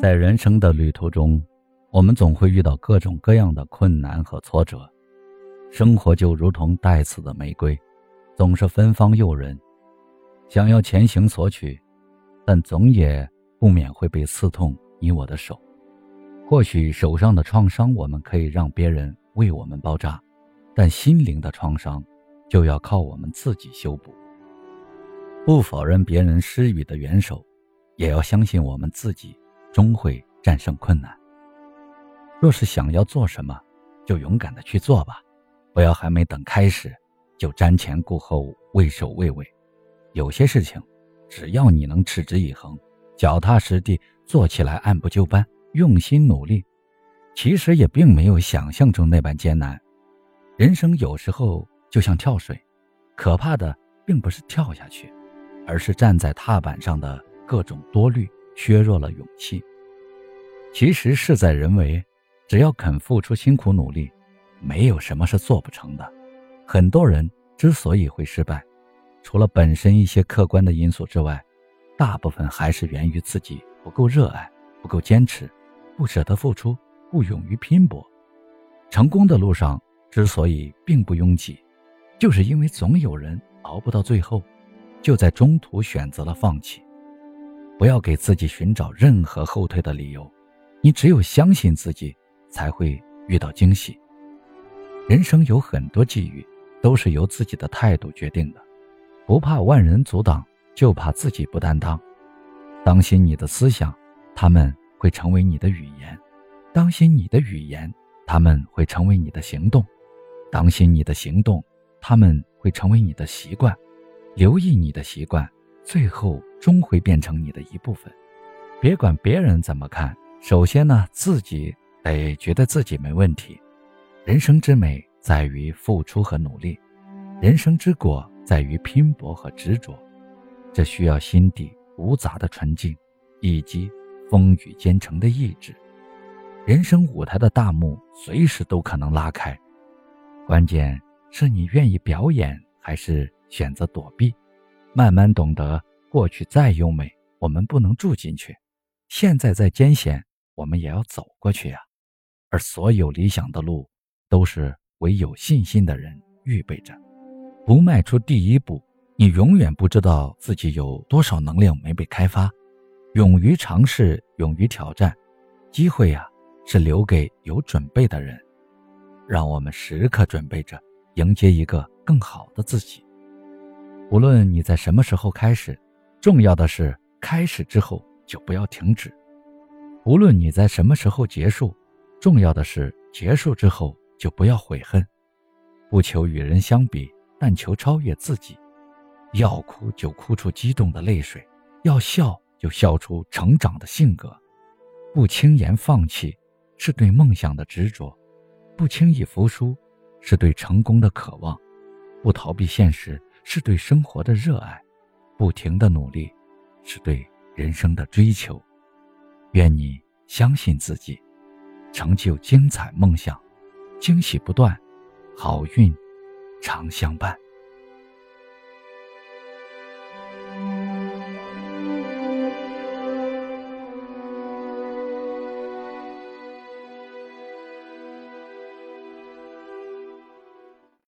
在人生的旅途中，我们总会遇到各种各样的困难和挫折。生活就如同带刺的玫瑰，总是芬芳诱人，想要前行索取，但总也不免会被刺痛你我的手。或许手上的创伤，我们可以让别人为我们包扎，但心灵的创伤，就要靠我们自己修补。不否认别人施予的援手，也要相信我们自己。终会战胜困难。若是想要做什么，就勇敢的去做吧，不要还没等开始，就瞻前顾后、畏首畏尾。有些事情，只要你能持之以恒、脚踏实地做起来，按部就班、用心努力，其实也并没有想象中那般艰难。人生有时候就像跳水，可怕的并不是跳下去，而是站在踏板上的各种多虑。削弱了勇气。其实事在人为，只要肯付出辛苦努力，没有什么是做不成的。很多人之所以会失败，除了本身一些客观的因素之外，大部分还是源于自己不够热爱、不够坚持、不舍得付出、不勇于拼搏。成功的路上之所以并不拥挤，就是因为总有人熬不到最后，就在中途选择了放弃。不要给自己寻找任何后退的理由，你只有相信自己，才会遇到惊喜。人生有很多际遇，都是由自己的态度决定的。不怕万人阻挡，就怕自己不担当。当心你的思想，他们会成为你的语言；当心你的语言，他们会成为你的行动；当心你的行动，他们会成为你的习惯。留意你的习惯。最后终会变成你的一部分，别管别人怎么看。首先呢，自己得觉得自己没问题。人生之美在于付出和努力，人生之果在于拼搏和执着。这需要心底无杂的纯净，以及风雨兼程的意志。人生舞台的大幕随时都可能拉开，关键是你愿意表演还是选择躲避。慢慢懂得，过去再优美，我们不能住进去；现在再艰险，我们也要走过去呀。而所有理想的路，都是为有信心的人预备着。不迈出第一步，你永远不知道自己有多少能量没被开发。勇于尝试，勇于挑战，机会呀，是留给有准备的人。让我们时刻准备着，迎接一个更好的自己。无论你在什么时候开始，重要的是开始之后就不要停止；无论你在什么时候结束，重要的是结束之后就不要悔恨。不求与人相比，但求超越自己。要哭就哭出激动的泪水，要笑就笑出成长的性格。不轻言放弃，是对梦想的执着；不轻易服输，是对成功的渴望；不逃避现实。是对生活的热爱，不停的努力，是对人生的追求。愿你相信自己，成就精彩梦想，惊喜不断，好运常相伴。